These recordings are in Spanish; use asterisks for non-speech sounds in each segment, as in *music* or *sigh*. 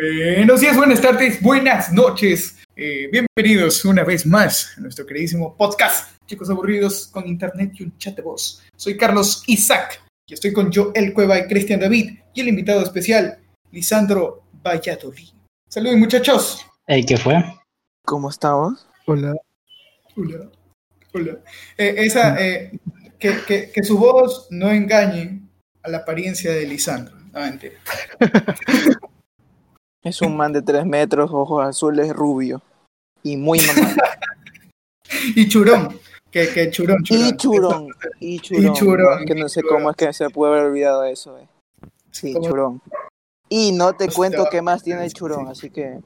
Buenos días, buenas tardes, buenas noches. Eh, bienvenidos una vez más a nuestro queridísimo podcast, chicos aburridos con internet y un chat de voz. Soy Carlos Isaac y estoy con Joel Cueva y Cristian David y el invitado especial, Lisandro Valladolid. Saludos muchachos. Ey, ¿qué fue? ¿Cómo estamos? Hola. Hola. Hola. Eh, esa, eh, que, que- que su voz no engañe a la apariencia de Lisandro. No, mentira. *laughs* Es un man de tres metros, ojos azules, rubio. Y muy mamá. *laughs* Y churón. Que, que churón, churón. y churón. *laughs* Y churón. que no sé churón. cómo es que se puede haber olvidado eso. Eh. Sí, ¿Cómo? churón. Y no te cuento qué más tiene el churón, sí. así que.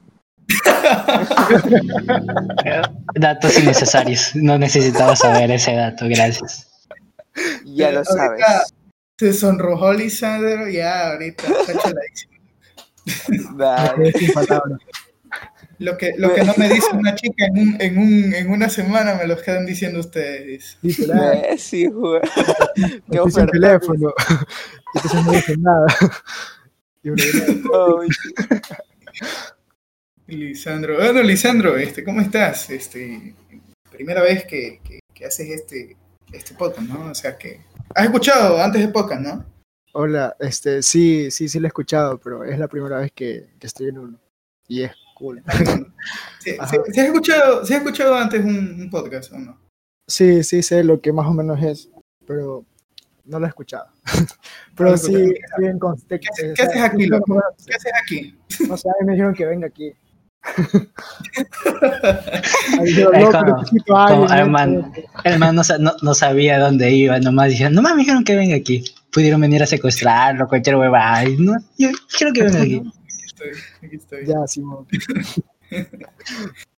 *laughs* Datos innecesarios. No necesitaba saber ese dato, gracias. Ya lo sabes. Se sonrojó Lisandro, ya ahorita está. Dale. Sin palabras. Lo que, lo que no me dice una chica en, un, en, un, en una semana me lo quedan diciendo ustedes. Literal. Sí, güey. Qué oferta. teléfono. Entonces no dicen nada. Y uno Lisandro, bueno, Lisandro, este, ¿cómo estás? Este, primera vez que, que, que haces este, este podcast, ¿no? O sea que. ¿Has escuchado antes de podcast, no? Hola, este, sí, sí, sí lo he escuchado, pero es la primera vez que, que estoy en uno. Y es cool. *laughs* ¿Sí, Ajá. sí, sí has, escuchado, escuchado antes un, un podcast o no? Sí, sí sé lo que más o menos es, pero no lo he escuchado. *laughs* Pero he sí, escuchado. estoy en contexto. ¿Qué- qué haces aquí, loco? ¿Qué haces aquí? No sé, a mí me dijeron que venga aquí. *laughs* Man no, no, no sabía dónde iba, nomás dijeron, nomás me dijeron que venga aquí. Pudieron venir a secuestrarlo, cualquier hueva. Ay, no, yo quiero que venga aquí. Aquí estoy, aquí estoy. Ya, Simón. *laughs*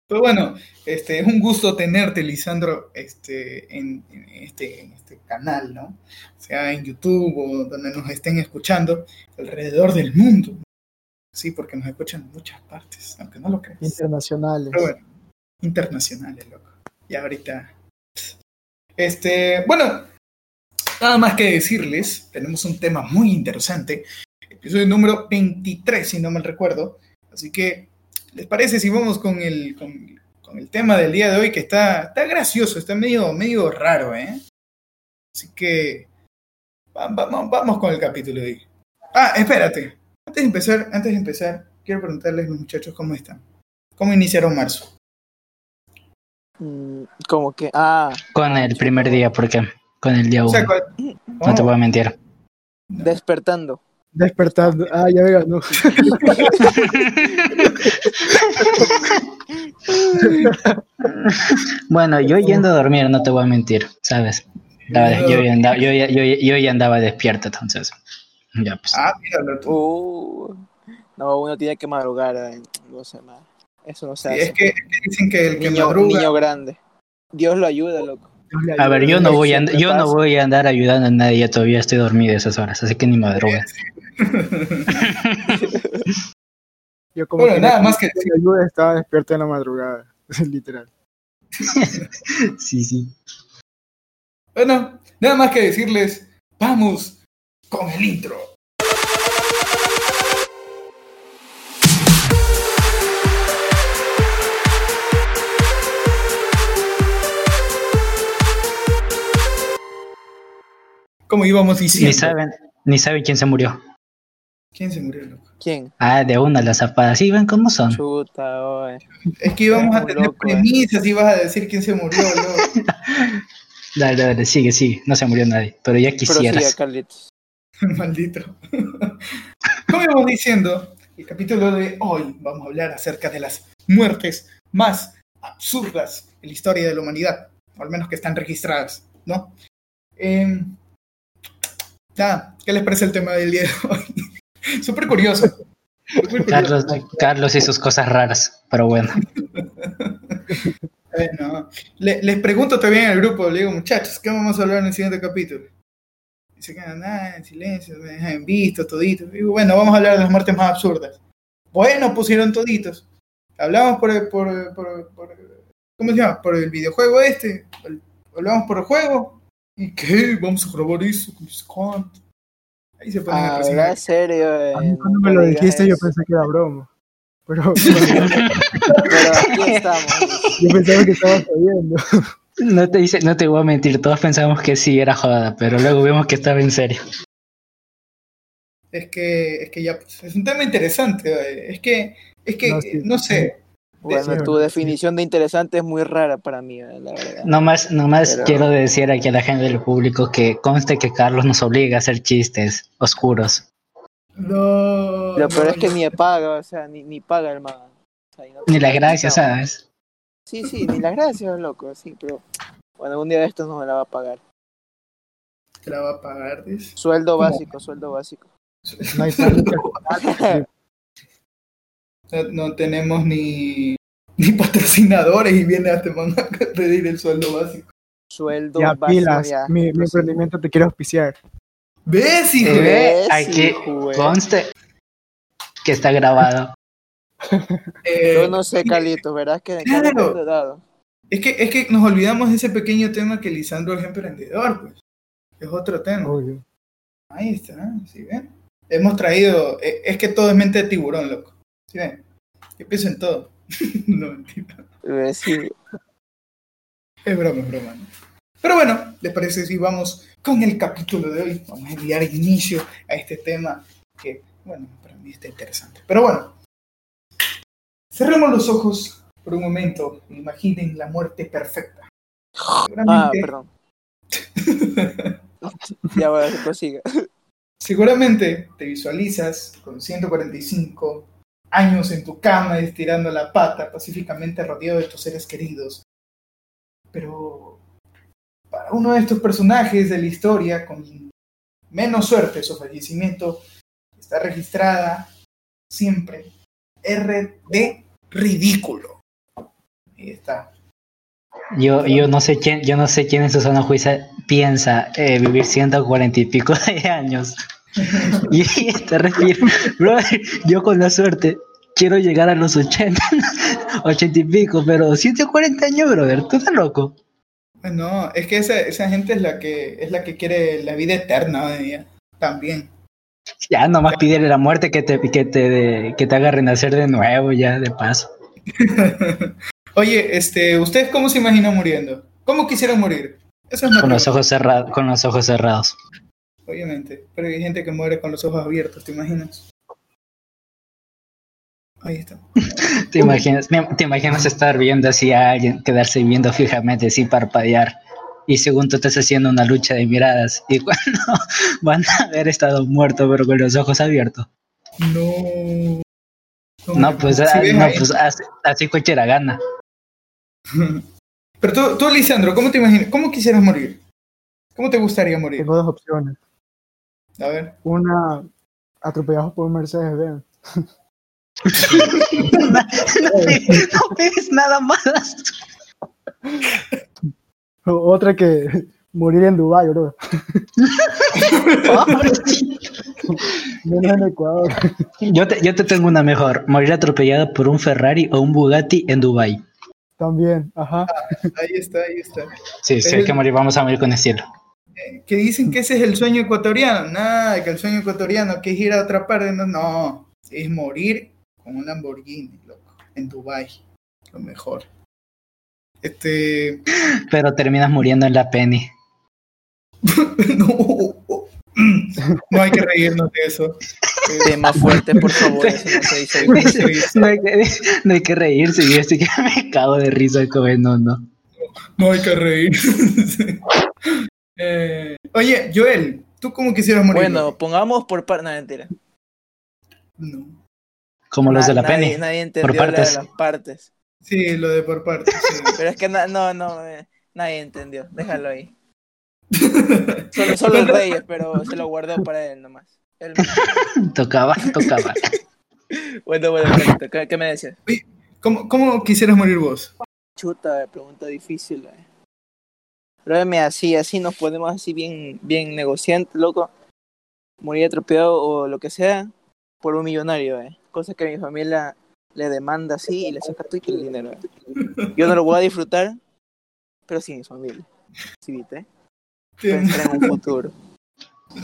Pero bueno, este, es un gusto tenerte, Lisandro, este, en, en este, en este canal, ¿no? Sea en YouTube o donde nos estén escuchando alrededor del mundo. Sí, porque nos escuchan en muchas partes, aunque no lo creas. Internacionales. Pero bueno, internacionales, loco. Y ahorita. Este, bueno, nada más que decirles, tenemos un tema muy interesante. Episodio número 23, si no mal recuerdo. Así que, ¿les parece si vamos con el, con, con el tema del día de hoy que está, está gracioso, está medio, medio raro, ¿eh? Así que, va- vamos, vamos con el capítulo de hoy. Ah, espérate. Antes de empezar, antes de empezar, quiero preguntarles a los muchachos cómo están. ¿Cómo iniciaron marzo? Mm, Como que. Ah, Con el primer día, ¿por qué? Con el día O uno. No te Oh, voy a mentir. despertando. Despertando. Ah, ya venga, no. *laughs* Bueno, yo yendo a dormir, no te voy a mentir, ¿sabes? La verdad, yo, ya andaba, yo, ya- yo, ya- yo ya andaba despierto, entonces. Ya, pues. Ah, míralo tú. Uh, no, uno tiene que madrugar. eh, No sé más. Eso no se Sí, hace. es, que, es que dicen que el que niño, madruga. niño grande. Dios lo ayuda, loco. A ver, yo no voy a, and- yo no voy a andar ayudando a nadie, yo todavía estoy dormido a esas horas, así que ni madruga. *laughs* Yo como Bueno, que nada más que ayuda, estaba despierto en la madrugada. *laughs* Literal. *laughs* Sí, sí. bueno, nada más que decirles, vamos con el intro. Como íbamos diciendo. Ni saben, ni saben quién se murió. ¿Quién se murió, loco? ¿Quién? Ah, de una, las zapadas. Sí, ven cómo son. Chuta, oye. Es que íbamos a tener loco, eh. premisas y vas a decir quién se murió, *laughs* loco. Dale, dale, sigue, sigue. No se murió nadie, pero ya Pero quisieras. Carlitos. *laughs* Maldito. Como íbamos diciendo, el capítulo de hoy vamos a hablar acerca de las muertes más absurdas en la historia de la humanidad, o al menos que están registradas, ¿no? Eh, nada, ¿qué les parece el tema del día de hoy? *laughs* Súper curioso. Carlos, Carlos y sus cosas raras, pero bueno. *laughs* Bueno, le- les pregunto también al grupo, le digo, muchachos, ¿qué vamos a hablar en el siguiente capítulo? Y se quedan nada, en silencio, me dejan visto, toditos. Digo, bueno, vamos a hablar de las muertes más absurdas. Bueno, pusieron toditos. Hablamos por el, por, por, por- ¿cómo se llama? Por el videojuego este. Hablamos por el juego. ¿Y qué? Vamos a grabar eso. ¿Cómo se cuánto? Ahí se ponen a Ah. ¿verdad? serio. eh, A mí cuando me lo dijiste yo pensé que era broma. *laughs* Pero Pero aquí estamos. yo pensaba que estabas oyendo. No te dice, no te voy a mentir, todos pensamos que sí era jodada, pero luego vimos que estaba en serio. Es que, es que ya, pues, es un tema interesante. eh. Es que, es que, No, no, sí. sé. Bueno, Sí, tu sí. definición de interesante es muy rara para mí, eh, la verdad. Nomás, nomás Pero- quiero decir aquí a la gente del público que conste que Carlos nos obliga a hacer chistes oscuros. No. Lo peor no, es que no. ni paga, o sea, ni, ni paga el man. O sea, y no Ni la tiene gracia, nada. ¿sabes? Sí, sí, ni las gracias, loco, sí, pero bueno, algún día de estos no me la va a pagar. Te la va a pagar, dice. Sueldo ¿Cómo? básico, sueldo básico. *laughs* No hay. *laughs* No, no tenemos ni, ni patrocinadores y viene a este man a pedir el sueldo básico. Sueldo Ya básico. pilas, ya. mi, mi emprendimiento te quiere auspiciar. ¿Ves, hijo? ¿Ves, aquí conste que está grabado. *laughs* Eh, Yo no sé, Carlitos, ¿verdad? Que Claro. no te he dado. es, que, es que nos olvidamos de ese pequeño tema que Lisandro es emprendedor, pues. Es otro tema. Obvio. Ahí está, ¿sí ven? Hemos traído, eh, es que todo es mente de tiburón, loco. ¿Sí? Yo pienso en todo. *laughs* no, mentira. Eh, Sí, Es broma, es broma. ¿no? Pero bueno, ¿les parece si vamos con el capítulo de hoy? Vamos a enviar inicio a este tema que, bueno, para mí está interesante. Pero bueno, cerremos los ojos por un momento imaginen la muerte perfecta. Ah, perdón. *laughs* ya voy a prosiga. seguramente te visualizas con 145 años en tu cama estirando la pata pacíficamente rodeado de tus seres queridos. Pero para uno de estos personajes de la historia con menos suerte su fallecimiento está registrada siempre RD ridículo. Ahí está. Yo, yo no sé quién, yo no sé quién en su zona juicio piensa eh, vivir 140 y pico de años. Y te refiero, brother, yo con la suerte quiero llegar a los 80, 80 *laughs* y pico, pero 140 años, brother, tú estás loco. No, es que esa, esa gente es la que es la que quiere la vida eterna hoy día, también. Ya nomás pídele la muerte que te, que te, que te haga renacer de nuevo, ya de paso. *laughs* Oye, este, ¿ustedes cómo se imaginan muriendo? ¿Cómo quisieran morir? Es Con los ojos cerrados, con los ojos cerrados. Obviamente. Pero hay gente que muere con los ojos abiertos, ¿te imaginas? Ahí está. *laughs* ¿Te imaginas, te imaginas estar viendo así a alguien, quedarse viendo fijamente sin parpadear? Y según tú estás haciendo una lucha de miradas, y *laughs* cuando van a haber estado muertos, pero con los ojos abiertos. No. No, pues, ah, no, ahí. pues así, así cualquiera gana. *laughs* Pero tú, tú, Lisandro, ¿cómo te imaginas? ¿Cómo quisieras morir? ¿Cómo te gustaría morir? Tengo dos opciones. A ver. Una, atropellados por un Mercedes-Benz. *laughs* no, ves- no ves nada más. Otra que morir en Dubái, bro. *laughs* Menos en Ecuador. Yo te, yo te tengo una mejor. Morir atropellado por un Ferrari o un Bugatti en Dubai. También, ajá. Ahí está, ahí está. Sí, sí, hay que morir, vamos a morir con estilo. Eh, Que dicen que ese es el sueño ecuatoriano. Nada, que el sueño ecuatoriano que es ir a otra parte. No, no. Es morir con un Lamborghini, loco. En Dubai. Lo mejor. Este. Pero terminas muriendo en la penny. *laughs* no. No hay que reírnos de eso. Tema fuerte, por favor. Eso no se dice. ¿cómo se dice? No hay que, no hay que reírse, yo estoy que me cago de risa con el no, no. No hay que reír. Eh, oye, Joel, ¿tú cómo quisieras morir? Bueno, pongamos por parte. No, mentira. No. Como los de la nadie, penny. Nadie entendió la de partes. las partes. Sí, lo de por parte. sí. *laughs* Pero es que na- no, no, eh, nadie entendió. Déjalo ahí. *laughs* Solo, solo el rey, pero se lo guardó para él nomás. Él- *laughs* Tocaba, tocaba. Bueno, bueno, ¿qué, qué me decías? ¿Cómo, ¿Cómo quisieras morir vos? Chuta, pregunta difícil. Eh. Pero mira, así, así nos ponemos así bien, bien negociantes, loco. Morir atropellado o lo que sea por un millonario, eh. Cosa que mi familia le demanda así y le saca todo el dinero. eh. Yo no lo voy a disfrutar, pero sí mi familia. Sí, ¿viste? Pensar en un futuro.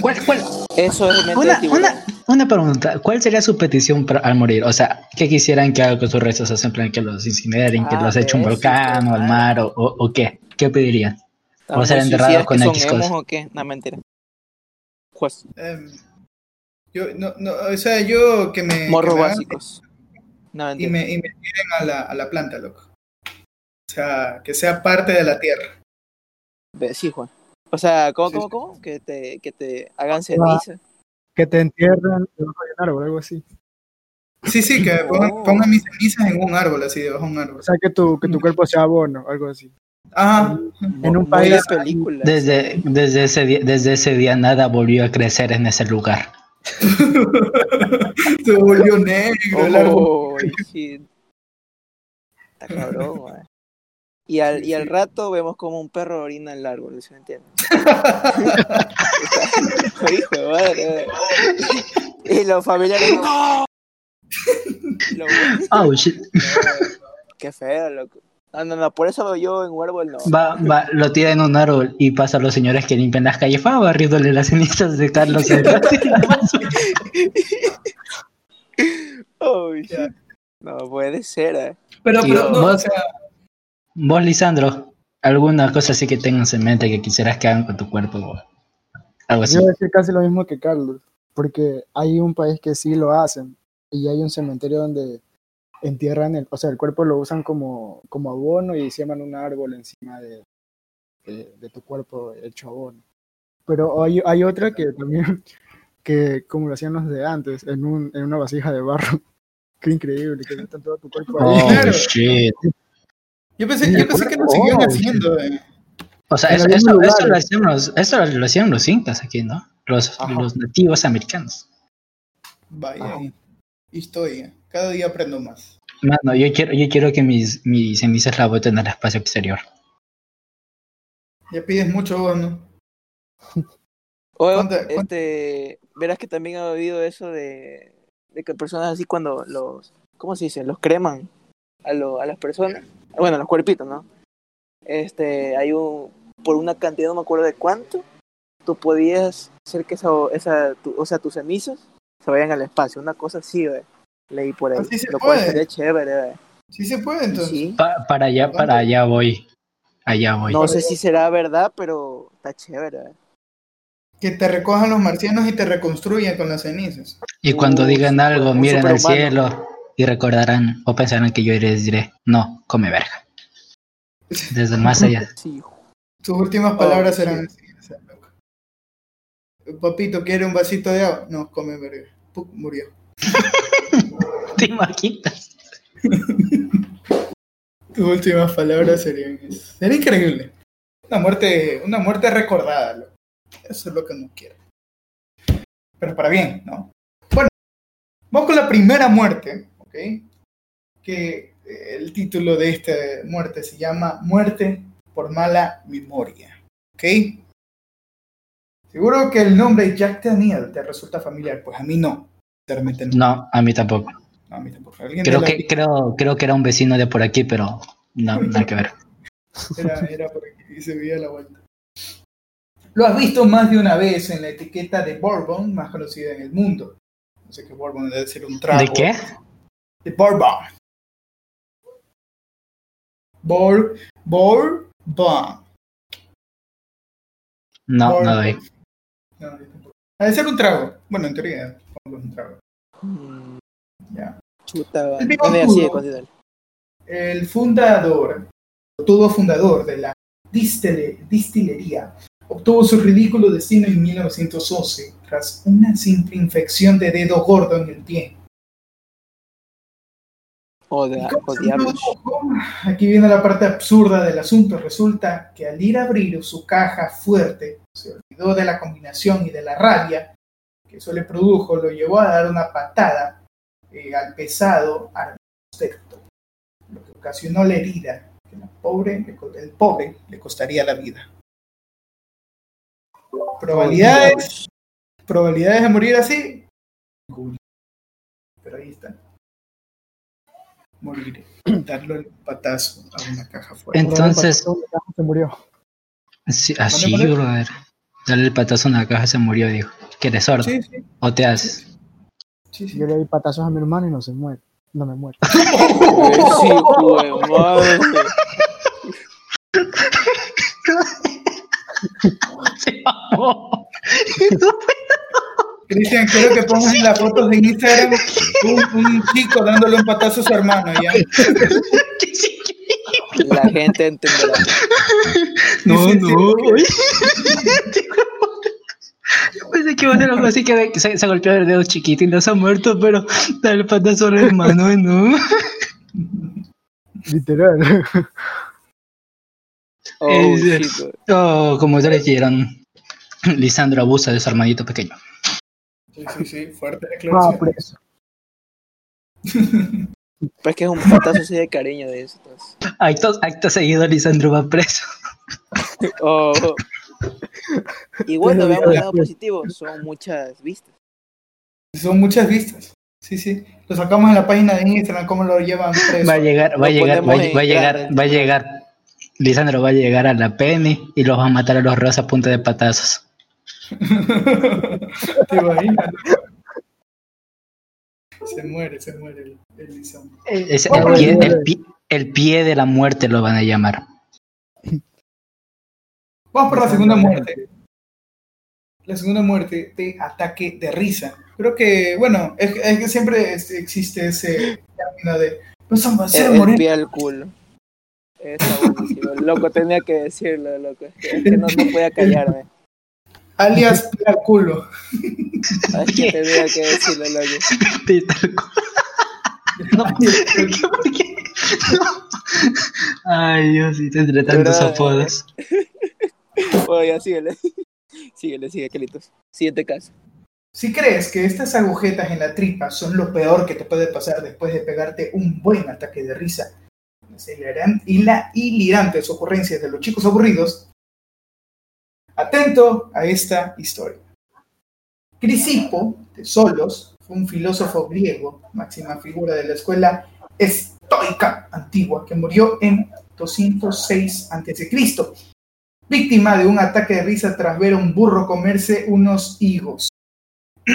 ¿Cuál, cuál? Eso es Una, una, una pregunta, ¿cuál sería su petición para- al morir? O sea, ¿qué quisieran que haga con sus restos? O sea, en plan, que los incineren, que Ah, los eche un ves, volcán o al mar, o, o, o qué? ¿Qué pedirían? ¿Estamos ser enterrados con que son X emos cosa. o qué? No, mentira. Pues, Em, yo, no, no, o sea, yo que me. morros que me hagan básicos. No, Y mentira. me, y me tiren a la, a la planta, loco. O sea, que sea parte de la tierra. Sí, Juan. O sea, ¿cómo, Sí, cómo, cómo? Que te, que te hagan ceniza. Que te entierran debajo de un árbol, algo así. Sí, sí, que *laughs* pongan, Oh. pongan mis cenizas en un árbol, así, debajo de un O árbol. sea, que tu, que tu cuerpo sea abono, algo así. Ajá. En un Muy de país película. Desde, desde, ese día, desde ese día nada volvió a crecer en ese lugar. *laughs* Se volvió negro. Oh, shit. Está cabrón, *laughs* güey. Y al, y al rato vemos como un perro orina en el árbol, ¿sí me entiendes? *laughs* Hijo de madre. Y los familiares. ¡No! Lo- Oh, shit. Qué feo, loco. No, no, no, por eso yo en un árbol no. Va, va, lo tira en un árbol y pasa a los señores que limpian las calles, va barriéndole las cenizas de Carlos. Oh. *laughs* No puede ser, eh. Pero, pero, no, vos- o sea, Vos, Lisandro, ¿alguna cosa así que tengas en mente que quisieras que hagan con tu cuerpo? Algo así. Yo voy a decir casi lo mismo que Carlos, porque hay un país que sí lo hacen y hay un cementerio donde entierran el, o sea, el cuerpo lo usan como, como abono y siembran un árbol encima de, de, de tu cuerpo hecho abono. Pero hay, hay otra que también, *laughs* que como lo hacían los de antes, en, un, en una vasija de barro. *laughs* Qué increíble, que metan todo tu cuerpo ahí. Oh, Claro. shit. yo pensé, yo pensé que lo seguían haciendo. eh. O sea, eso, eso, eso lo hacían los, eso lo hacían los incas aquí, ¿no? Los, los nativos americanos. Vaya, Ajá. historia. Cada día aprendo más. Mano, yo quiero, yo quiero que mis, mis cenizas la boten al espacio exterior. Ya pides mucho vos, ¿no? *laughs* O, ¿Cuánta- cuánta- este, verás que también ha oído eso de, de que personas así cuando los, ¿cómo se dice? Los creman a, lo, a las personas, bueno, a los cuerpitos, ¿no? Este, hay un, por una cantidad, no me acuerdo de cuánto, tú podías hacer que esa, esa tu- o sea, tus cenizas se vayan al espacio, una cosa así, ve. Leí por ahí. Así se Lo cual puede. sería chévere, ve. Sí se puede, entonces. Sí. Pa- para allá, para allá voy. Allá voy. No sé si será verdad, pero está chévere, ve. Que te recojan los marcianos y te reconstruyan con las cenizas. Y cuando Uh, digan algo, miren al cielo y recordarán o pensarán que yo les diré, no, come verga. Desde el más allá. Sí, Tus últimas Oh, palabras sí. serán así. Papito, ¿quiere un vasito de agua? No, come verga. Puc, murió. *laughs* ¿Te imaginas? *laughs* Tus últimas palabras serían. Sería increíble. Una muerte, una muerte recordada. loco. Eso es lo que no quiero. Pero para bien, ¿no? Bueno, vamos con la primera muerte, ¿ok? Que eh, el título de esta muerte se llama Muerte por mala memoria, ¿ok? Seguro que el nombre Jack Daniel te resulta familiar, pues a mí no. No, a mí tampoco. No, de Creo la- que, creo, creo que era un vecino de por aquí, pero no, nada que ver. Era, era por aquí y se veía la vuelta. Lo has visto más de una vez en la etiqueta de Bourbon, más conocida en el mundo. No sé qué Bourbon debe ser un trago. ¿De qué? De Bourbon. Bor, Bourbon. No, Bourbon. no doy. No. Debe ser un trago. Bueno, en teoría, supongo que es un trago. Mm, Ya. chuta, va. El así, fundador, todo fundador de la distile- distillería, obtuvo su ridículo destino en 1911 tras una simple infección de dedo gordo en el pie. O, ¿Y de, cómo o se diablos. produjo? Aquí viene la parte absurda del asunto. Resulta que al ir a abrir su caja fuerte, se olvidó de la combinación y de la rabia que eso le produjo, lo llevó a dar una patada eh, al pesado artefacto, lo que ocasionó la herida que la pobre, le co- el pobre le costaría la vida. Probabilidades, probabilidades de morir así. Pero ahí está. Morir, *clears throat* darle el patazo a una caja fuerte. Entonces, Se murió. sí, así, brother. Dale el patazo en la caja se murió, dijo. Que eres sordo. Sí, sí, O te haces. Sí, sí. Yo le doy patazos a mi hermano y no se muere. No me muere. *laughs* Sí, madre. Se mamó. Cristian, quiero que pongas en las fotos de Instagram un, un chico dándole un patazo a su hermano, ¿ya? La gente entenderá. No, Sí, sí, no. *laughs* Yo pensé que iba a ser algo así que se, se golpeó el dedo chiquito y no se ha muerto, pero dale patazo al hermano, no. *laughs* Literal. Oh. Oh, como ya le dijeron, Lisandro abusa de su hermanito pequeño. Sí, sí, sí, fuerte Va declaración. preso. *laughs* Pues que es un patazo así de cariño de estos. Acto, acto seguido, Lisandro va preso. Oh. *laughs* Bueno, Pero veamos el lado positivo. Son muchas vistas. Son muchas vistas. Sí, sí. Lo sacamos en la página de Instagram, cómo lo llevan preso. Va a llegar, va a llegar, va va a llegar, va a llegar. Lisandro va a llegar a la Penny y los va a matar a los rosas a punta de patazos. *laughs* ¿Te imaginas? Se muere, se muere el, el Lisandro. Es- el, pie, madre. el, pie, el pie de la muerte lo van a llamar. Vamos por la segunda muerte. La segunda muerte de ataque de risa. Creo que, bueno, es, es que siempre es- existe ese término de El, ambaceros el morir. pie al culo. Está buenísimo. Loco, tenía que decirlo, loco. Es que, no, no podía callarme. alias pie al culo. Es que tenía que decirlo, loco. Pie tal cual. No, *laughs* ¿por qué? No. Ay, Dios, sí, tendré tantos verdad, apodos. Oye, síguele. *laughs* Síguele, sigue, Calitos. Siguiente caso. Si crees que estas agujetas en la tripa son lo peor que te puede pasar después de pegarte un buen ataque de risa, las y la hilirantes ocurrencias de los chicos aburridos, atento a esta historia. Crisipo de Solos fue un filósofo griego, máxima figura de la escuela estoica antigua, que murió en 206 a.C., víctima de un ataque de risa tras ver a un burro comerse unos higos. *clears throat*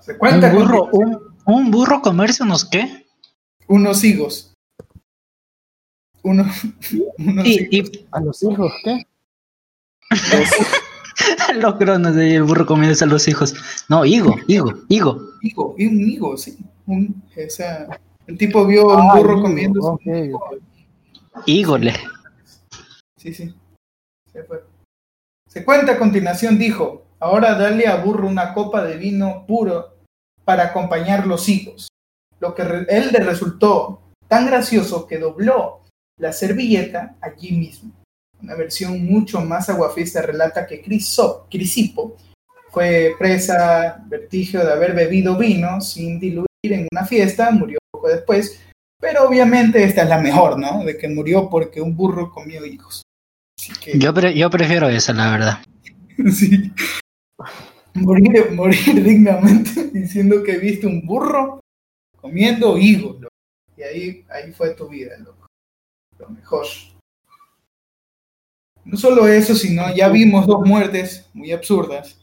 Se ¿Un con burro, un, un burro comerse unos qué? unos higos. Unos, *laughs* unos Y, higos. y ¿A los hijos qué? los cronos de *laughs* el burro comiéndose a los hijos. No, higo, higo, higo. Higo, y un higo, sí. Un- o sea, el tipo vio a un Ah, burro higo, comiendo. ok, ok. Hígole. Sí, sí. Se fue. Se cuenta a continuación, dijo, ahora dale a burro una copa de vino puro para acompañar los higos. Lo que él le resultó tan gracioso que dobló la servilleta allí mismo. Una versión mucho más aguafiesta relata que Criso- Crisipo fue presa vertigio de haber bebido vino sin diluir en una fiesta, murió poco después, pero obviamente esta es la mejor, ¿no? De que murió porque un burro comió hijos. Así que, Yo, pre- yo prefiero esa, la verdad. *laughs* sí. Morir, morir *laughs* dignamente diciendo que viste un burro comiendo higos, loco. Y ahí, ahí fue tu vida, loco. Lo mejor. No solo eso, sino ya vimos dos muertes muy absurdas.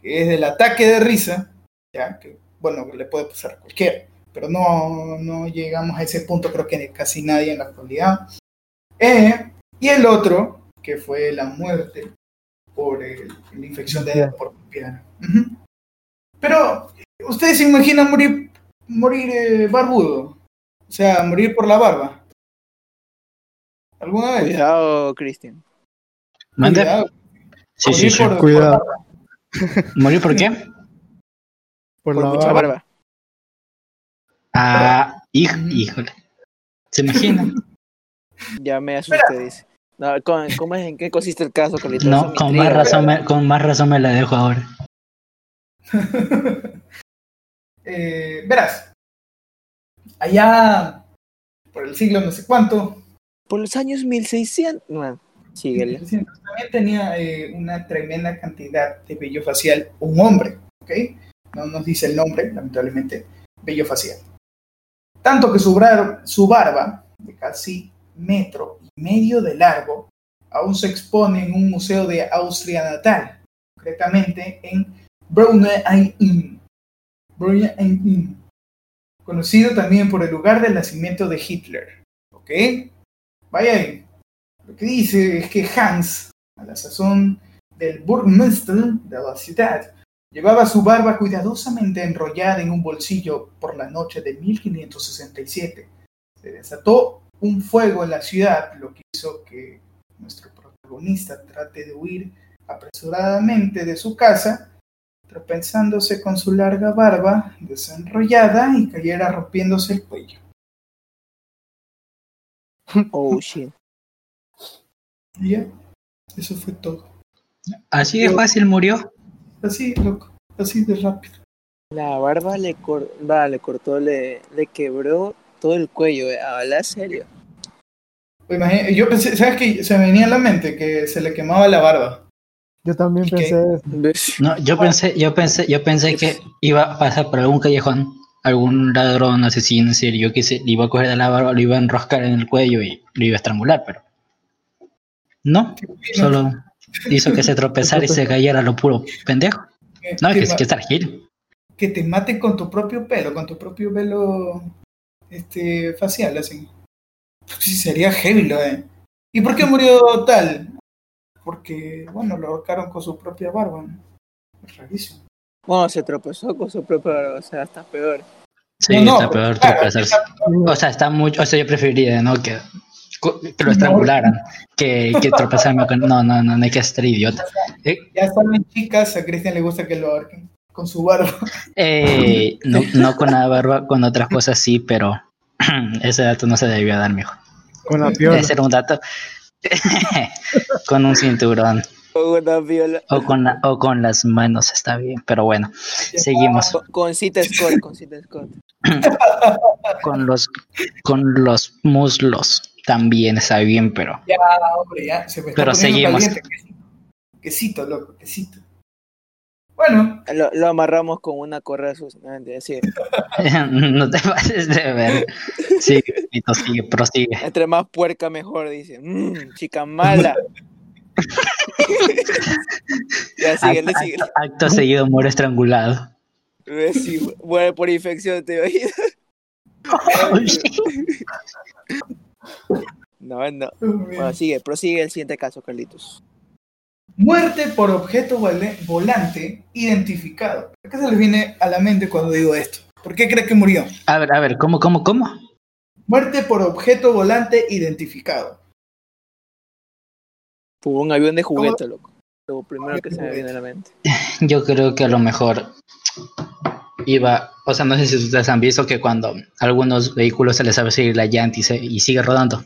Que es del ataque de risa, ya que, bueno, le puede pasar a cualquiera. Pero no, no llegamos a ese punto, creo que casi nadie en la actualidad. Eh, y el otro, que fue la muerte por el- la infección de por piedra. Ujú. Pero, ¿ustedes se imaginan morir, morir eh, barbudo? O sea, morir por la barba. ¿Alguna vez? Cuidado, Cristian. ¿Mande? Cuidado, Sí, sí, morir sí. por- Cuidado. *laughs* ¿Morir por qué? Por, Por la mucha barba. barba. Ah, híjole. ¿Se imaginan? Ya me asusté, dice. No, ¿cómo, cómo es, ¿En qué consiste el caso, Carlitos? No, con intriga, más, razón me, con más razón me la dejo ahora. *laughs* Eh, verás, allá por el siglo no sé cuánto, Por los años 1600. Bueno, síguele. 1600, también tenía eh, una tremenda cantidad de vello facial un hombre, ¿ok? No nos dice el nombre, lamentablemente, vello facial. Tanto que su, su barba, de casi metro y medio de largo, aún se expone en un museo de Austria natal, concretamente en Inn, conocido también por el lugar del nacimiento de Hitler. ¿Ok? Vaya ahí. Lo que dice es que Hans, a la sazón del Burgmeister de la ciudad, llevaba su barba cuidadosamente enrollada en un bolsillo por la noche de 1567. Se desató un fuego en la ciudad, lo que hizo que nuestro protagonista trate de huir apresuradamente de su casa, tropezándose con su larga barba desenrollada y cayera rompiéndose el cuello. *laughs* Oh *laughs* shit. Y ya, eso fue todo. Así de fácil murió. Así, loco, así de rápido. La barba le, cor le cortó, le, le quebró todo el cuello, eh. Habla serio. Imagina- yo pensé, ¿sabes qué? Se me venía a la mente que se le quemaba la barba. Yo también pensé eso. No, yo pensé, yo pensé, yo pensé que iba a pasar por algún callejón, algún ladrón, asesino, en serio, que se le iba a coger de la barba, lo iba a enroscar en el cuello y lo iba a estrangular, pero no, solo hizo que se tropezara y se cayera a lo puro pendejo. Que, No, que que, que estar que te maten con tu propio pelo, con tu propio velo este, facial, así. Sí, sería heavy, lo de. ¿Y por qué murió tal? Porque, bueno, lo ahorcaron con su propia barba. ¿no? Es rarísimo. Bueno, se tropezó con su propio barba, o sea, está peor. Sí, No, está peor claro, tropezarse. O sea, está mucho, o sea, yo preferiría, ¿no? Que, que lo estrangularan, que, que tropezarme con... No, no, no, no hay que ser idiota. Eh, Ya saben, chicas, a Cristian le gusta que lo ahorquen con su barba. Eh, no, no con la barba, con otras cosas sí, pero *clears throat* ese dato no se debió dar, mijo. Con la piola. Ese era un dato *laughs* con un cinturón Con viola. o con, la- o con las manos, está bien, pero bueno, seguimos Con, con cita Scott, con cita Scott. *clears throat* con los, con los muslos, también está bien, pero Ya, hombre, ya. Se me está Pero seguimos. caliente. Quesito, loco, quesito. Bueno, Lo, lo amarramos con una correa sucia. Sí. *laughs* no te pases de ver. Sigue, Pito, sigue, prosigue. Entre más puerca mejor, dice. Mmm, chica mala. *laughs* ya, síguele, Acto, síguele. acto seguido muere estrangulado. Sí, muere por infección, te imaginas. No, no. Bueno, sigue, prosigue el siguiente caso, Carlitos. Muerte por objeto volante identificado. ¿Qué se les viene a la mente cuando digo esto? ¿Por qué crees que murió? A ver, a ver, ¿cómo, cómo, cómo? Muerte por objeto volante identificado. Fue un avión de juguete, loco. Lo primero que se me viene a la mente. *laughs* Yo creo que a lo mejor iba, o sea, no sé si ustedes han visto que cuando a algunos vehículos se les sabe seguir la llanta y, se- y sigue rodando.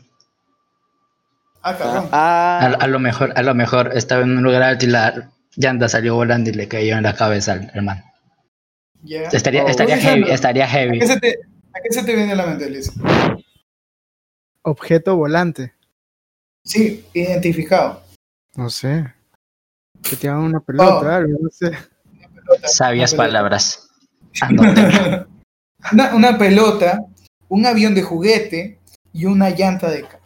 Ah, cabrón. A, Ah, a lo mejor, a lo mejor estaba en un lugar alto y la llanta salió volando y le cayó en la cabeza al hermano. Estaría, Oh. estaría Oye, heavy, Sandro, estaría ¿A heavy. qué, se te, ¿A qué se te viene a la mente, Liz? Objeto volante. Sí, identificado. No sé. Que te hagan una pelota, Oh. algo, no sé. Sabias pelota. palabras. *laughs* Anótenla. una, una pelota, un avión de juguete y una llanta de carro.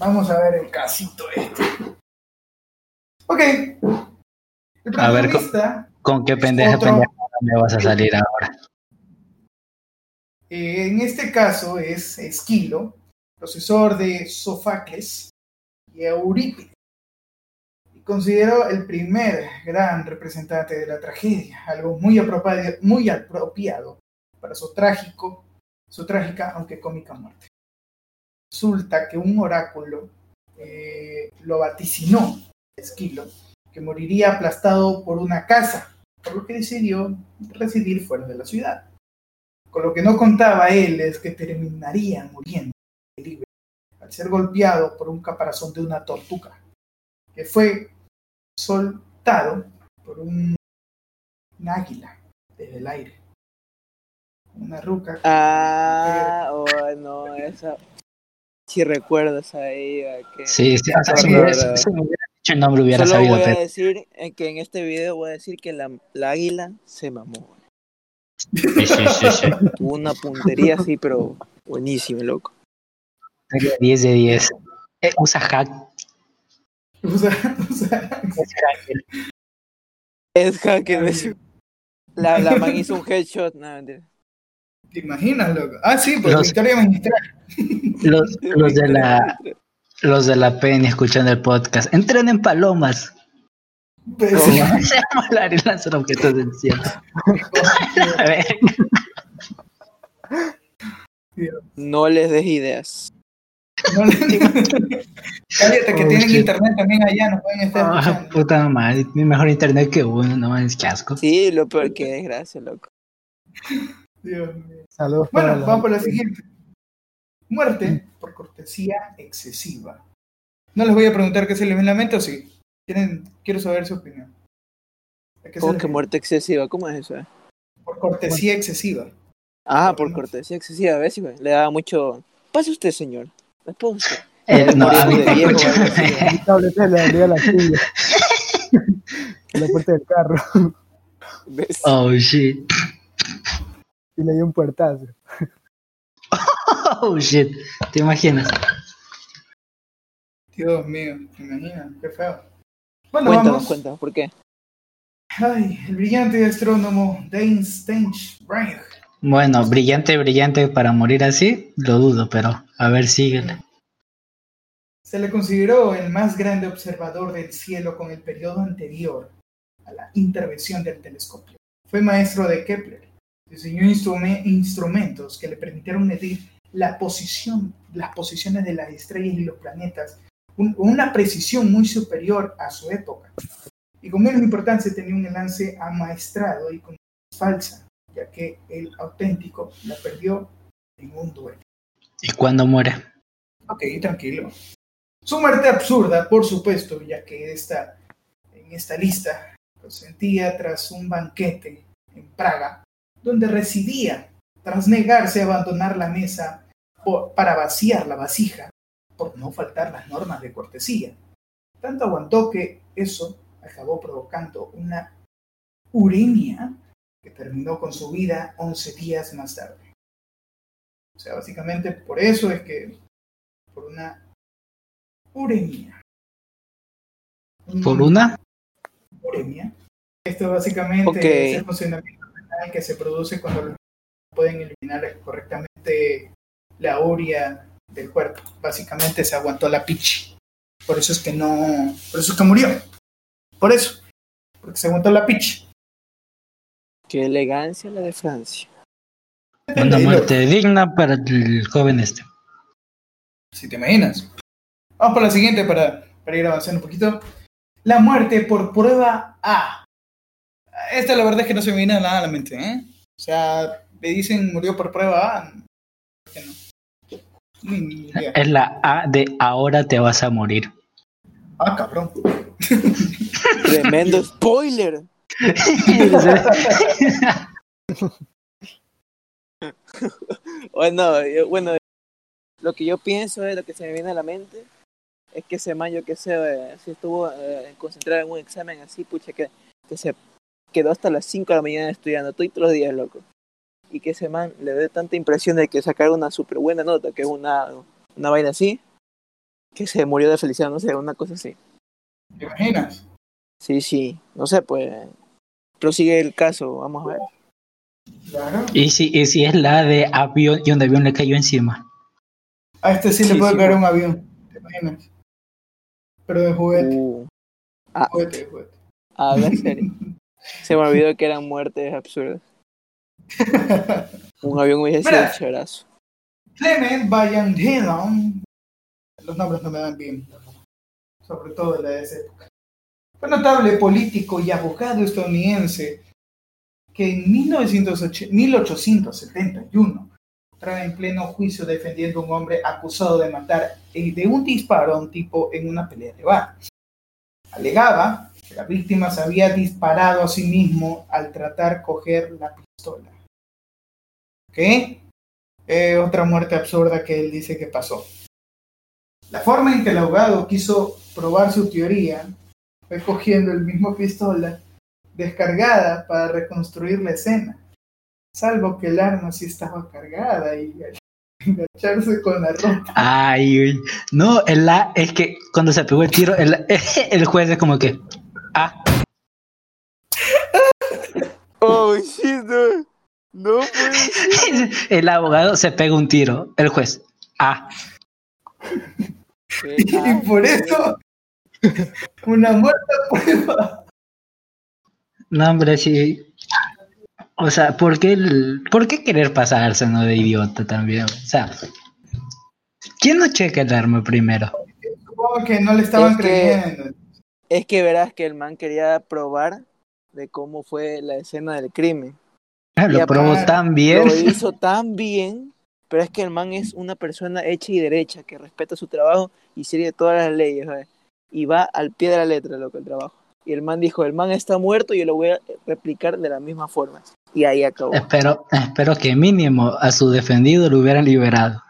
Vamos a ver el casito este. Ok. El A ver, ¿Con qué pendeja Otro. pendeja me vas a salir ahora? eh, en este caso es Esquilo, profesor de Sofacles y Eurípides. Y consideró el primer gran representante de la tragedia, algo muy apropiado, muy apropiado para su trágico, su trágica, aunque cómica muerte. Resulta que un oráculo eh, lo vaticinó, Esquilo, que moriría aplastado por una casa, por lo que decidió residir fuera de la ciudad. Con lo que no contaba él es que terminaría muriendo libre al ser golpeado por un caparazón de una tortuga, que fue soltado por un, un águila desde el aire. Una ruca. ah, oh, no, esa. Si recuerdas ahí, a que. Sí, sí, o sea, si me hubiera, si me hubiera dicho el nombre hubiera Solo sabido, voy a pero decir eh, que en este video voy a decir que la, la águila se mamó. sí, sí, sí, sí. Tuvo una puntería así, pero buenísima, loco. Sería 10 de 10. Eh, usa hack. Usa, usa- Es hacker. es- La, la man hizo un headshot. No, mentira. ¿Te imaginas, loco? Ah, sí, pues Los- victoria magistral. Los, los de la los de la PN escuchando el podcast. Entren en palomas. Pues, Oh, sí. Volar y lanzar objetos del cielo. *laughs* A ver, No les des ideas. No le- *laughs* Cállate que Oh, tienen shit. internet también allá, nos pueden estar ah, escuchando. puta madre, mi mejor internet que uno, no mames, qué asco. Sí, lo peor que desgracia, loco. Dios mío. Saludos Bueno, la- vamos por la siguiente. Muerte por cortesía excesiva. No les voy a preguntar qué se les viene a la mente o sí. Quieren, quiero saber su opinión. ¿A ¿Cómo les que muerte excesiva? ¿Cómo es eso? eh? Por cortesía excesiva. Ah, por cortesía excesiva, ¿ves? hijo? Le daba mucho. Pase usted, señor. Usted. Eh, no, a mí, de viejo, *laughs* la silla. *laughs* La puerta del carro. Oh shit. Y le dio un puertazo. *laughs* Oh shit. ¿Te imaginas? Dios mío, ¿te imaginas? Qué feo. Bueno, Cuéntanos, vamos. cuéntanos, ¿por qué? Ay, el brillante astrónomo Dane Steinbrink. Bueno, brillante, brillante para morir así, lo dudo, pero a ver, síguele. Se le consideró el más grande observador del cielo con el periodo anterior a la intervención del telescopio. Fue maestro de Kepler. Diseñó instrume- instrumentos que le permitieron medir la posición, las posiciones de las estrellas y los planetas un- con una precisión muy superior a su época. Y con menos importancia tenía un lance amaestrado y con falsa, ya que el auténtico la perdió en un duelo. ¿Y cuándo muere? Ok, tranquilo. Su muerte absurda, por supuesto, ya que esta, en esta lista lo sentía tras un banquete en Praga, donde residía tras negarse a abandonar la mesa por- para vaciar la vasija, por no faltar las normas de cortesía. Tanto aguantó que eso acabó provocando una uremia que terminó con su vida 11 días más tarde. O sea, básicamente por eso es que por una uremia. ¿Por una? uremia. Esto básicamente es el funcionamiento que se produce cuando los no pueden eliminar correctamente la urea del cuerpo. Básicamente se aguantó la pichi. Por eso es que no, por eso es que murió. Por eso, porque se aguantó la pichi. Qué elegancia la de Francia. Una muerte digna para el joven este. Si te imaginas. Vamos por la siguiente para, para ir avanzando un poquito. La muerte por prueba A. Esta la verdad es que no se me viene nada a la mente, ¿eh? O sea, me dicen murió por prueba A. ¿por qué no? Ni- ni idea. Es la A de ahora te vas a morir. Ah, cabrón. Tremendo spoiler. *laughs* Bueno, yo- bueno, lo que yo pienso es lo que se me viene a la mente es que ese man, yo que sé, eh, si estuvo eh, concentrado en un examen así, pucha, que, que se quedó hasta las 5 de la mañana estudiando, todos los días, loco. Y que ese man le dé tanta impresión de que sacar una súper buena nota, que es una, una vaina así, que se murió de felicidad, no sé, una cosa así. ¿Te imaginas? Sí, sí, no sé, pues prosigue el caso, vamos a ver. Claro. y, si, y si es la de avión y un avión le cayó encima. A este sí, le puede sí, caer pues. un avión. ¿Te imaginas? Pero de juguete. Uh, Juguete, de juguete. a la serie. Se me olvidó que eran muertes absurdas. Un avión hubiese sido Mira. chéverazo. Clement Halen. Los nombres no me dan bien. Sobre todo de la de esa época. Fue notable político y abogado estadounidense que en 1908 1871 entraba en pleno juicio defendiendo a un hombre acusado de matar eh, de un disparo a un tipo en una pelea de bar. Alegaba la víctima se había disparado a sí mismo al tratar coger la pistola. ¿Qué? Eh, otra muerte absurda que él dice que pasó. La forma en que el abogado quiso probar su teoría fue cogiendo el mismo pistola descargada para reconstruir la escena, salvo que el arma sí estaba cargada y *laughs* Engancharse con la ropa. Ay, uy. no, el es que cuando se pegó el tiro, el, *laughs* el juez es como que, ah, *laughs* Oh, shit, no. No puede ser. *laughs* el abogado se pega un tiro, el juez, ah, Y por eso, una muerta prueba. no, hombre, sí. O sea, ¿por qué, el- ¿por qué querer pasarse, no, de idiota también? O sea, ¿quién no checa el arma primero? Supongo que no le estaban Es que- creyendo. Es que verás que el man quería probar de cómo fue la escena del crimen. Ah, Lo probó tan bien. Lo hizo tan bien, pero es que el man es una persona hecha y derecha, que respeta su trabajo y sigue todas las leyes, ¿sabes? Y va al pie de la letra lo que el trabajo. Y el man dijo, el man está muerto y yo lo voy a replicar de la misma forma. Y ahí acabó. Espero, espero que mínimo a su defendido lo hubieran liberado.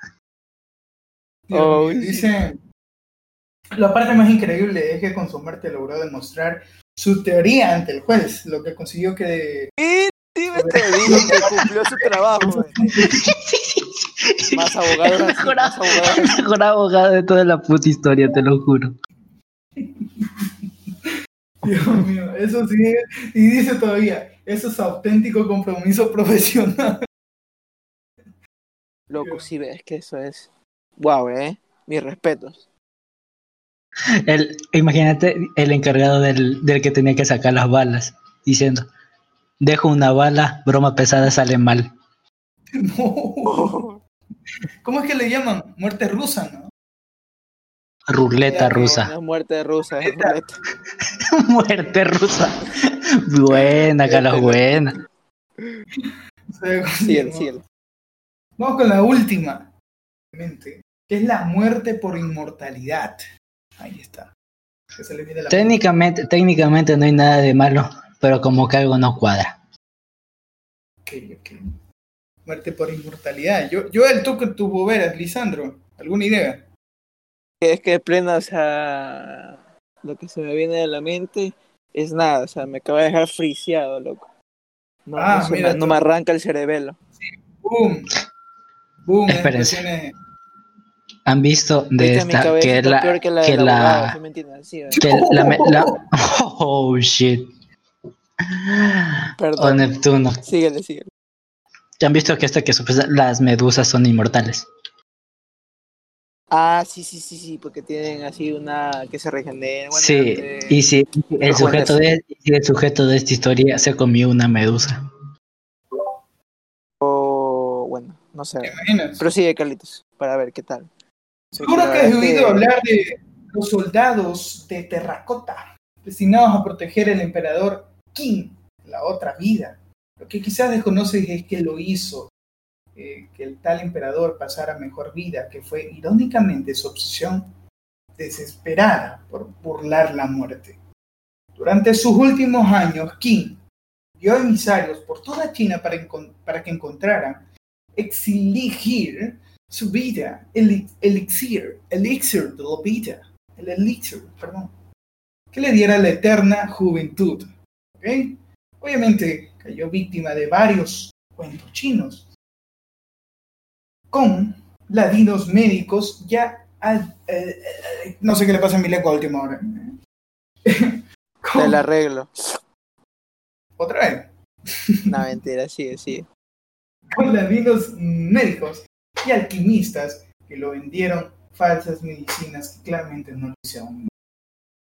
Oh, mío, sí. Dice, la parte más increíble es que con su muerte logró demostrar su teoría ante el juez, lo que consiguió que Y dime, te digo que cumplió su trabajo. güey. *laughs* Más abogados así, Mejor, más abogados el así. mejor abogado de toda la puta historia, te lo juro. Dios mío, eso sí, y dice todavía, eso es auténtico compromiso profesional. Loco, sí ves que eso es. Wow, eh. Mis respetos. El, imagínate el encargado del, del que tenía que sacar las balas, diciendo, dejo una bala, broma pesada sale mal. No. *laughs* ¿Cómo es que le llaman? Muerte rusa, ¿no? Ruleta Ya, rusa. No muerte rusa, es ruleta. *laughs* Muerte rusa. Buena, Carlos, buena. O sea, Síguele, no. síguele. Vamos con la última, que es la muerte por inmortalidad. Ahí está. Que se le viene la Técnicamente, técnicamente no hay nada de malo, pero como que algo no cuadra. Ok, ok. Muerte por inmortalidad. Yo, yo el toque tuvo veras, Lisandro. ¿Alguna idea? Es que plena, o sea, lo que se me viene de la mente es nada, o sea, me acaba de dejar friseado, loco. No, Ah, no, se mira me, no me arranca el cerebelo. Boom. Boom. Espérense. ¿Han visto de esta que la que la que abogado, la *laughs* oh shit Perdón. o Neptuno Síguele, síguele. ¿Han visto que esta que las medusas son inmortales? Ah, sí, sí, sí, sí, porque tienen así una que se regenera. bueno, Sí, y si el sujeto de si el sujeto de esta historia se comió una medusa. O, bueno, no sé. ¿Te imaginas? Pero sigue, Carlitos, para ver qué tal. Seguro que has oído hablar de los soldados de terracota destinados a proteger al emperador King en la otra vida. Lo que quizás desconoces es que lo hizo, eh, que el tal emperador pasara mejor vida, que fue irónicamente su obsesión desesperada por burlar la muerte. Durante sus últimos años, King dio emisarios por toda China para que encontraran exiligir su vida, el elixir, elixir de la vida, el elixir, perdón, que le diera la eterna juventud. ¿ok? Obviamente cayó víctima de varios cuentos chinos, con ladinos médicos ya, al- eh, eh, no sé qué le pasa a mi lengua última hora. Te la arreglo. Otra vez. No, mentira, sigue, sigue. con ladinos médicos y alquimistas que lo vendieron falsas medicinas que claramente no le hicieron.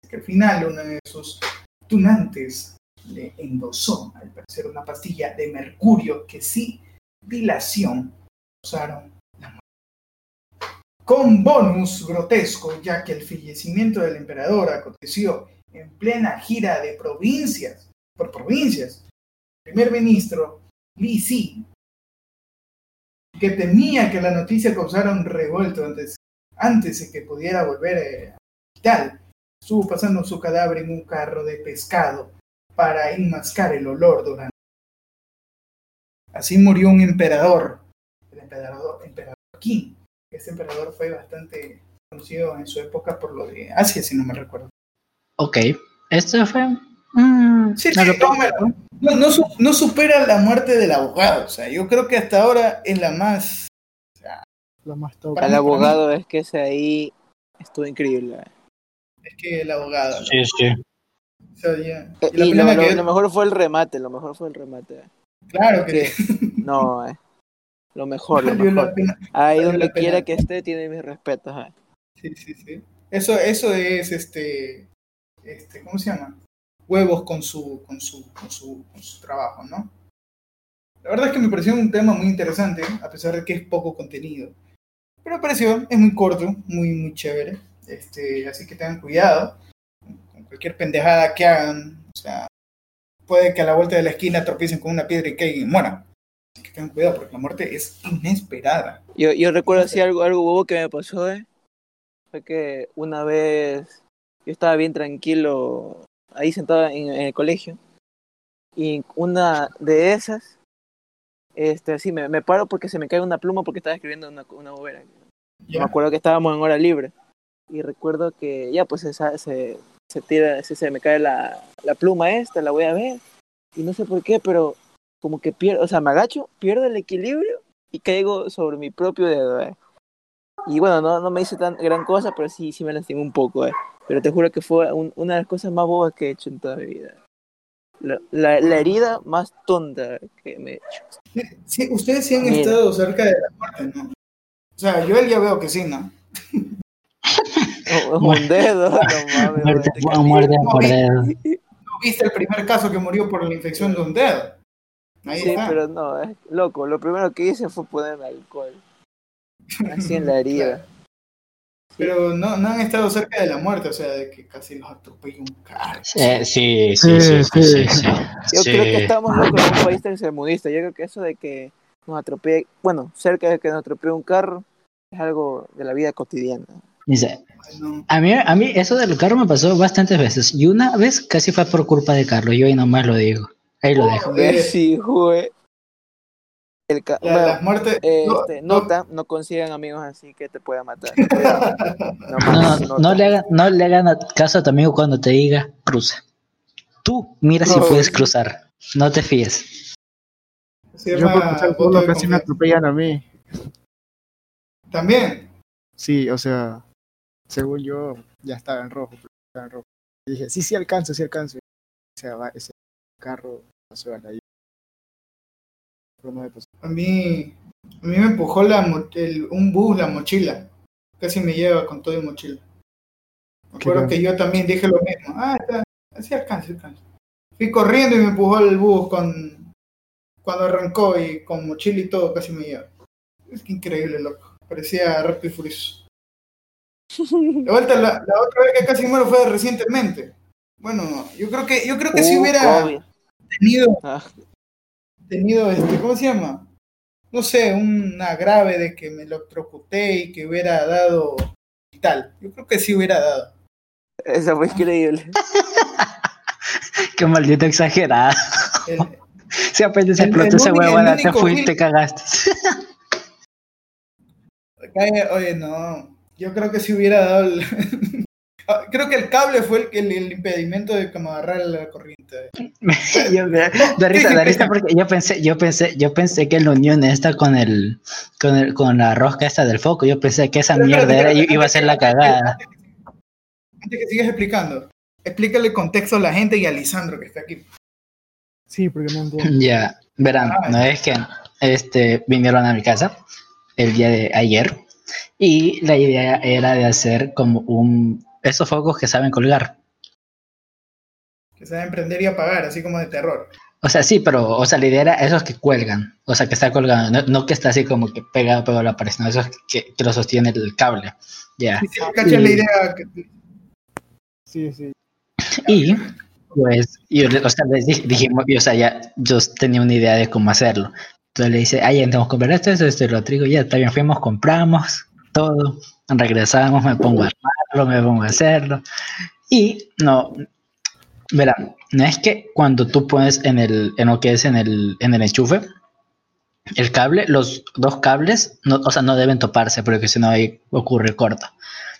Que al final uno de sus tunantes le endosó, al parecer, una pastilla de mercurio que sí, dilación, usaron la. Con bonus grotesco, ya que el fallecimiento del emperador aconteció en plena gira de provincias, por provincias. El primer ministro Li Si que temía que la noticia causara un revuelto antes, antes de que pudiera volver eh, al hospital. Estuvo pasando su cadáver en un carro de pescado para enmascar el olor durante. Así murió un emperador, el emperador, emperador Qin. Este emperador fue bastante conocido en su época por lo de Asia, si no me recuerdo. Ok, esto fue. Mm, Sí, no sí, lo- no, no, no su- no supera la muerte del abogado. O sea, yo creo que hasta ahora es la más o sea, Lo más top. Para Al mí- abogado es que ese ahí estuvo increíble. eh. Es que el abogado. ¿no? Sí, sí. O sea, ya- y la Y lo, pena lo- que- lo mejor fue el remate, lo mejor fue el remate. eh. Claro que *laughs* No, eh. Lo mejor, lo la mejor. Ahí donde la quiera que esté, tiene mis respetos. eh. Sí, sí, sí. Eso, eso es este, este, ¿cómo se llama? Huevos con su, con su, con su, con su trabajo, ¿no? La verdad es que me pareció un tema muy interesante, a pesar de que es poco contenido. Pero me pareció, es muy corto, muy, muy chévere. Este, así que tengan cuidado con cualquier pendejada que hagan. O sea, puede que a la vuelta de la esquina tropiecen con una piedra y caigan y mueran. Así que tengan cuidado porque la muerte es inesperada. Yo, yo recuerdo así algo, algo bobo que me pasó, eh. Fue que una vez yo estaba bien tranquilo ahí sentado en, en el colegio. Y una de esas, este, así me, me paro porque se me cae una pluma porque estaba escribiendo una, una bobera. ¿ya? Me acuerdo que estábamos en hora libre. Y recuerdo que ya pues se, se, se tira, se, se me cae la, la pluma esta, la voy a ver. Y no sé por qué, pero como que pierdo, o sea, me agacho, pierdo el equilibrio y caigo sobre mi propio dedo, eh. Y bueno, no, no me hice tan gran cosa, pero sí, sí me lastimé un poco, eh. Pero te juro que fue un- una de las cosas más bobas que he hecho en toda mi vida. La, la, la herida más tonta que me he hecho. Sí, ustedes sí han Mira. estado cerca de la muerte, ¿no? O sea, yo ya veo que sí, ¿no? Un- Un dedo, no mames. Muerte, te castigo. muerte por dedo. ¿No viste el primer caso que murió por la infección de un dedo? Ahí Sí, está. pero no, es loco. Lo primero que hice fue ponerme alcohol. Así en la herida. Pero no, no han estado cerca de la muerte, o sea, de que casi los atropella un carro. Sí, sí, sí, sí, sí, sí. Yo Sí. creo que estamos locos en un país tercermundista. Yo creo que eso de que nos atropelle, bueno, cerca de que nos atropelle un carro, es algo de la vida cotidiana. Dice, a mí, a mí eso del carro me pasó bastantes veces. Y una vez casi fue por culpa de Carlos. Yo ahí nomás lo digo. Ahí lo dejo. Si, jue. El ca- La- bueno, las muertes. no, este, no, nota, no consigan amigos así que te puedan matar. *laughs* No, No, más, no, le hagan, no le hagan caso a tu amigo cuando te diga cruza. Tú mira si No, puedes cruzar. No te fíes. se Yo por cruzar voto por lo de casi me atropellan a mí. También. Sí, o sea, según yo, ya estaba en rojo. pero estaba en rojo. Y dije, sí, sí alcanzo, sí alcanzo. O sea, va, ese carro pasó a la Pero no me pasó. A mí, a mí me empujó la, mo- el- un bus la mochila. Casi me lleva con todo y mochila. Me acuerdo que yo también dije lo mismo. Ah, está, así alcanza, alcanza. Fui corriendo y me empujó el bus con cuando arrancó y con mochila y todo casi me lleva. Es que increíble, loco. Parecía Rápido y Furioso. De vuelta, la, la otra vez que casi muero fue recientemente. Bueno, yo creo que, yo creo que si Uh, hubiera COVID. tenido Ah, tenido, este, ¿cómo se llama? No sé, una grave de que me electrocuté y que hubiera dado y tal. Yo creo que sí hubiera dado. Eso fue increíble. *laughs* Qué maldito exagerado. El- *laughs* Si apenas se explotó huevo, el te fuiste, te cagaste. *laughs* Oye, oye, no. Yo creo que sí hubiera dado el... Ah, Creo que el cable fue el, que- el, el impedimento de que me agarrara la corriente. *laughs* yo, da risa, da risa porque yo pensé, yo pensé, yo pensé que la unión esta con el, con el, con la rosca esta del foco, yo pensé que esa mierda era, iba a ser la cagada. Antes que sigas explicando, explícale el contexto a la gente y a Lisandro que está aquí. Sí, porque no entiendo. *laughs* Ya, verán, Ah, no es que este vinieron a mi casa el día de ayer y la idea era de hacer como un esos focos que saben colgar. Que se va a emprender y apagar, así como de terror. O sea, sí, pero o sea, la idea era esos que cuelgan, o sea, que está colgando, no, no que está así como que pegado pegado a la pared, no esos que, que lo sostiene el cable. Ya. Y si cachas la idea que- Sí, sí. Y pues, yo, le- o sea, les dij- dijimos, y, o sea, ya yo tenía una idea de cómo hacerlo. Entonces le dice, ay, tenemos que comprar esto, esto, esto y lo otro. Digo, ya está bien, fuimos, compramos todo, regresamos, me pongo a armarlo, me pongo a hacerlo. Y no, verán, no es que cuando tú pones en el, en lo que es en el, en el enchufe, el cable, los dos cables, no, o sea, no deben toparse porque si no ahí ocurre corto.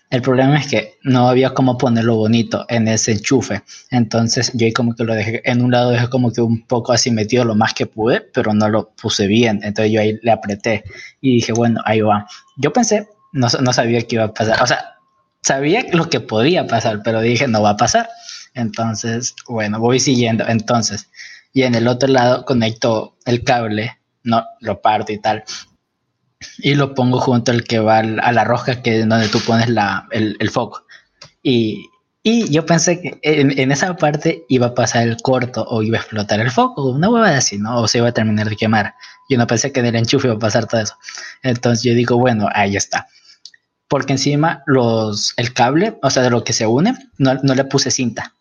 El problema es que no había cómo ponerlo bonito en ese enchufe. Entonces yo ahí como que lo dejé, en un lado dejé como que un poco así metido lo más que pude, pero no lo puse bien. Entonces yo ahí le apreté y dije, bueno, ahí va. Yo pensé, no, no sabía qué iba a pasar. O sea, sabía lo que podía pasar, pero dije, no va a pasar. Entonces, bueno, voy siguiendo. Entonces, y en el otro lado conecto el cable, no lo parto y tal y lo pongo junto al que va a la roja, que es donde tú pones la, el, foco. Y, y, yo pensé que en, en, esa parte iba a pasar el corto o iba a explotar el foco, una huevada así, ¿no? O se iba a terminar de quemar. Yo no pensé que en el enchufe iba a pasar todo eso. Entonces yo digo, bueno, ahí está. Porque encima los, el cable, o sea, de lo que se une, no, no le puse cinta.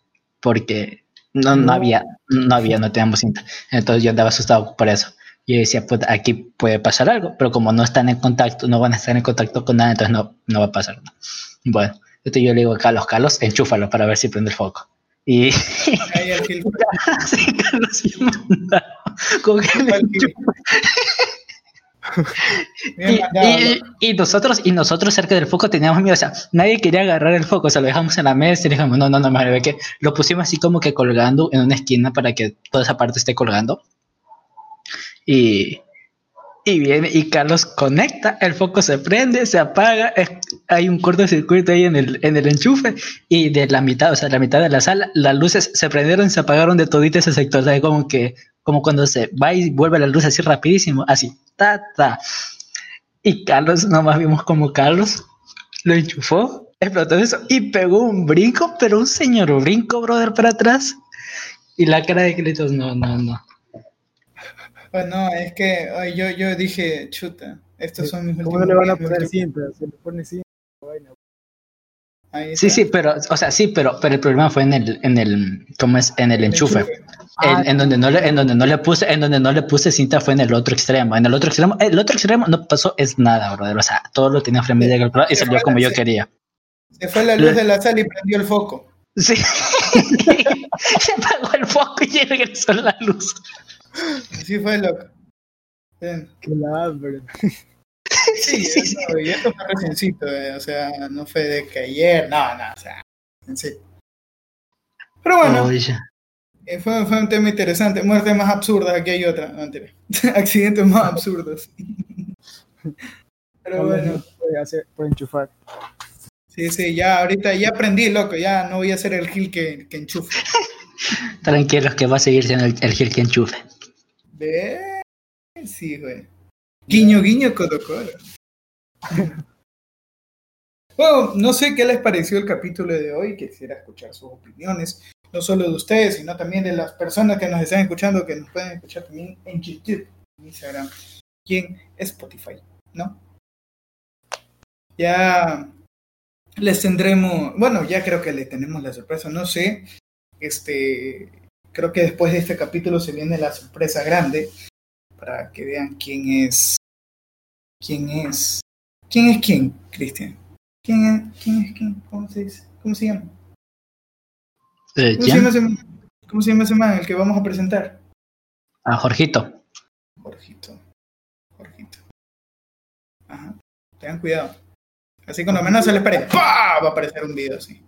Porque no, no había, no había, no teníamos cinta. Entonces yo andaba asustado por eso. Y yo decía, pues aquí puede pasar algo, pero como no están en contacto, no van a estar en contacto con nada, entonces no, no va a pasar nada. Bueno, entonces yo le digo a Carlos, Carlos, enchúfalo para ver si prende el foco. Y *laughs* Ahí el *laughs* sí, Carlos mandaba con el enchufe. Y, y- y nosotros, y nosotros cerca del foco teníamos miedo, o sea, nadie quería agarrar el foco, o sea, lo dejamos en la mesa y dijimos, no, no, no, madre, que lo pusimos así como que colgando en una esquina para que toda esa parte esté colgando. Y, y viene, y Carlos conecta, el foco se prende, se apaga, es- hay un cortocircuito ahí en el, en el enchufe, y de la mitad, o sea, la mitad de la sala, las luces se prendieron se apagaron de todito ese sector, o sea, como que, como cuando se va y vuelve la luz así rapidísimo, así, ta, ta. Y Carlos, nomás vimos como Carlos lo enchufó, explotó eso y pegó un brinco, pero un señor brinco, brother, para atrás. Y la cara de gritos, no, no, no. Pues no, es que ay, yo, yo dije, chuta, estos son mis ¿Cómo últimos no le van a días, poner últimos- cinta? Se le pone cinta. vaina. Sí, sí, pero, o sea, sí, pero, pero el problema fue en el, en el, ¿cómo es? En el enchufe. Ah, En, en donde no le, en donde no le puse, en donde no le puse cinta fue en el otro extremo. En el otro extremo, el otro extremo no pasó es nada, brother. O sea, todo lo tenía frenamente calculado y salió como yo quería. Se fue la luz de la sala y prendió el foco. Sí. *laughs* Se apagó el foco y regresó la luz. Así fue, loco. Bien. qué hambre. *laughs* Sí, eso, y esto fue reciencito, eh, o sea, no fue de que ayer, no, no, o sea, en serio. Pero bueno, eh, fue, fue un tema interesante. Muertes más absurdas, aquí hay otra, no. *laughs* Accidentes más absurdos. Pero bueno, Puede hacer, puede enchufar. sí, sí, ya ahorita ya aprendí, loco, ya no voy a ser el gil que, que enchufe. Tranquilos que va a seguir siendo el, el Gil que enchufe. Ve, sí, güey. Guiño, guiño, codo, codo. *laughs* Bueno, no sé qué les pareció el capítulo de hoy. Quisiera escuchar sus opiniones, no solo de ustedes, sino también de las personas que nos están escuchando, que nos pueden escuchar también en YouTube, Instagram y en Spotify, ¿no? Ya les tendremos, bueno, ya creo que le tenemos la sorpresa, no sé, este, creo que después de este capítulo se viene la sorpresa grande para que vean quién es, quién es, quién es quién, Cristian. ¿Quién es, quién es quién? ¿Cómo se dice? ¿Cómo se llama? Eh, ¿Cómo se llama ese, cómo se llama ese man, el que vamos a presentar? A Jorgito. Jorgito. Jorgito. Ajá. Tengan cuidado. Así cuando menos se les pare, ¡pah! va a aparecer un video así.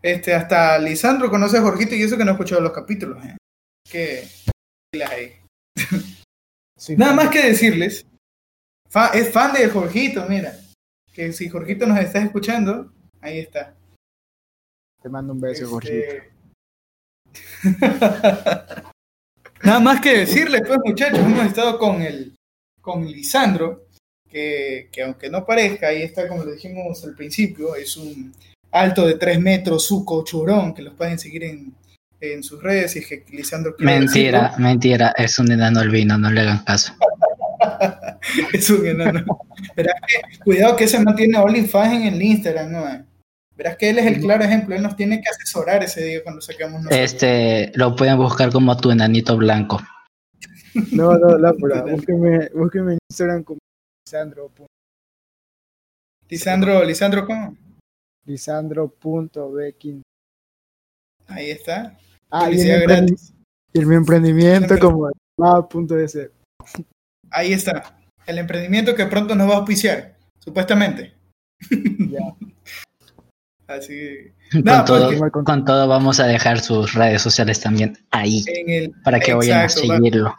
Este, hasta Lisandro conoce a Jorgito y eso que no ha escuchado los capítulos. ¿eh? Que Sí, Nada más que decirles, fa- es fan de Jorgito, mira. Que si Jorgito nos está escuchando, ahí está. Te mando un beso, Jorgito. Este... *laughs* Nada más que decirles, pues muchachos, hemos estado con el con Lisandro, que, que aunque no parezca, ahí está como lo dijimos al principio, es un alto de 3 metros, suco churón, que los pueden seguir en, en sus redes, y es que Lisandro Mentira, mentira. Es un enano albino, no le hagan caso. *laughs* es un enano. Verás que, cuidado que se mantiene OnlyFans en el Instagram, ¿no? Verás que él es el claro ejemplo, él nos tiene que asesorar ese día cuando saquemos nosotros. Este, lo pueden buscar como tu enanito blanco. *laughs* No, no, lámpara. búsqueme, búsqueme en Instagram como Lisandro. Lisandro, Lisandro, ¿cómo? Lisandro.bekin. Ahí está. Ah, y el, gratis. y el mi emprendimiento como lava.es. Ahí está. El emprendimiento que pronto nos va a auspiciar. Supuestamente. Ya. *laughs* Así Con, Nada, pues, todo, con todo vamos a dejar sus redes sociales también ahí el para que vayan a Exacto, seguirlo.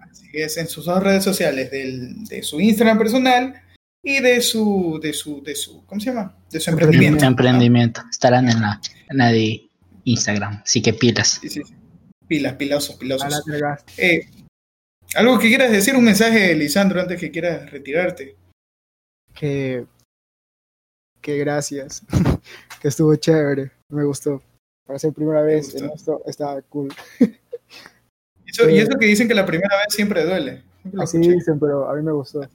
Así es, en sus dos redes sociales, del, de su Instagram personal y de su, de su, de su, ¿cómo se llama? De su emprendimiento. Emprendimiento. Estarán en la, en la de Instagram. Así que pilas. Sí, sí, sí. Pilas, pilosos, pilosos. Eh, algo que quieras decir, un mensaje, Lisandro, antes que quieras retirarte. que, que gracias, *laughs* que estuvo chévere, me gustó. Para ser primera vez en esto estaba cool. *laughs* Eso- y Eh. eso que dicen que la primera vez siempre duele. Siempre Así escuché. dicen, pero a mí me gustó. *laughs*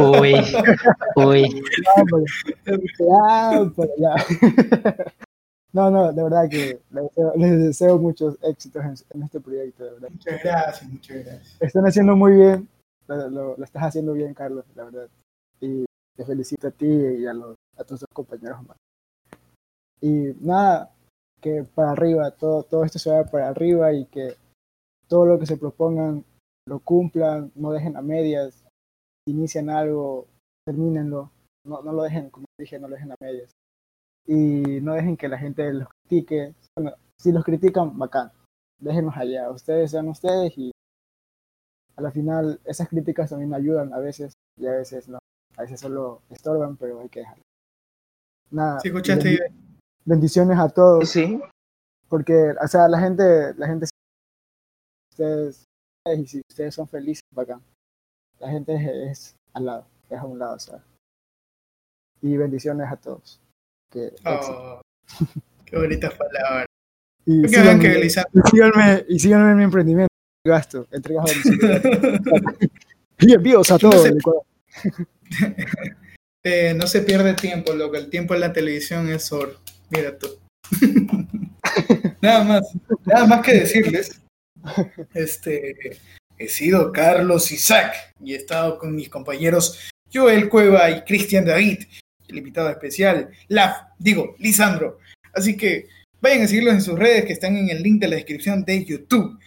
Uy, uy. Ya, pero- ya, pero ya. No, no, de verdad que les deseo, *laughs* les deseo muchos éxitos en, en este proyecto, de verdad. Muchas gracias, muchas gracias. Están haciendo muy bien, lo, lo- lo estás haciendo bien, Carlos, la verdad. Y te felicito a ti y a, los, a tus dos compañeros más. Y nada, que para arriba, todo, todo esto se vaya para arriba y que todo lo que se propongan lo cumplan, no dejen a medias, si inician algo, termínenlo, no, no lo dejen, como dije, no lo dejen a medias. Y no dejen que la gente los critique. Bueno, si los critican, bacán, déjenlos allá, ustedes sean ustedes y a la final esas críticas también ayudan a veces y a veces no. A veces solo estorban, pero hay que dejarlo. Nada. ¿Sí escuchaste? bendi- bendiciones a todos, Sí. porque, o sea, la gente, la gente, ustedes, y si ustedes son felices, bacán. La gente es, es al lado, es a un lado, o sea. Y bendiciones a todos. Que. Oh, qué bonitas palabras. y, síganme, y síganme, y síganme en mi emprendimiento. Gasto, entregas *laughs* y envíos a No todo sé. el Ecuador. *laughs* Eh, no se pierde tiempo, loco. El tiempo en la televisión es oro. Mira tú. *laughs* nada más, nada más que decirles. Este, he sido Carlos Isaac y he estado con mis compañeros Joel Cueva y Cristian David, el invitado especial, la, digo, Lisandro. Así que vayan a seguirlos en sus redes que están en el link de la descripción de YouTube.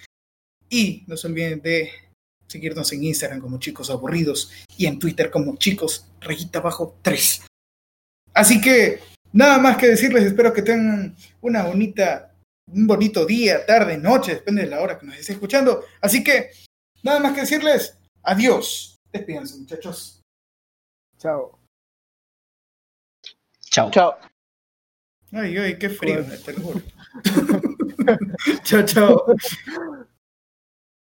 Y no se olviden de seguirnos en Instagram como chicos aburridos y en Twitter como chicos rayita abajo 3. Así que nada más que decirles, espero que tengan una bonita, un bonito día, tarde, noche, depende de la hora que nos esté escuchando. Así que nada más que decirles, adiós. Despídense muchachos. Chao. Chao. Chao. Ay, ay, qué frío, te lo juro. *laughs* chao, chao.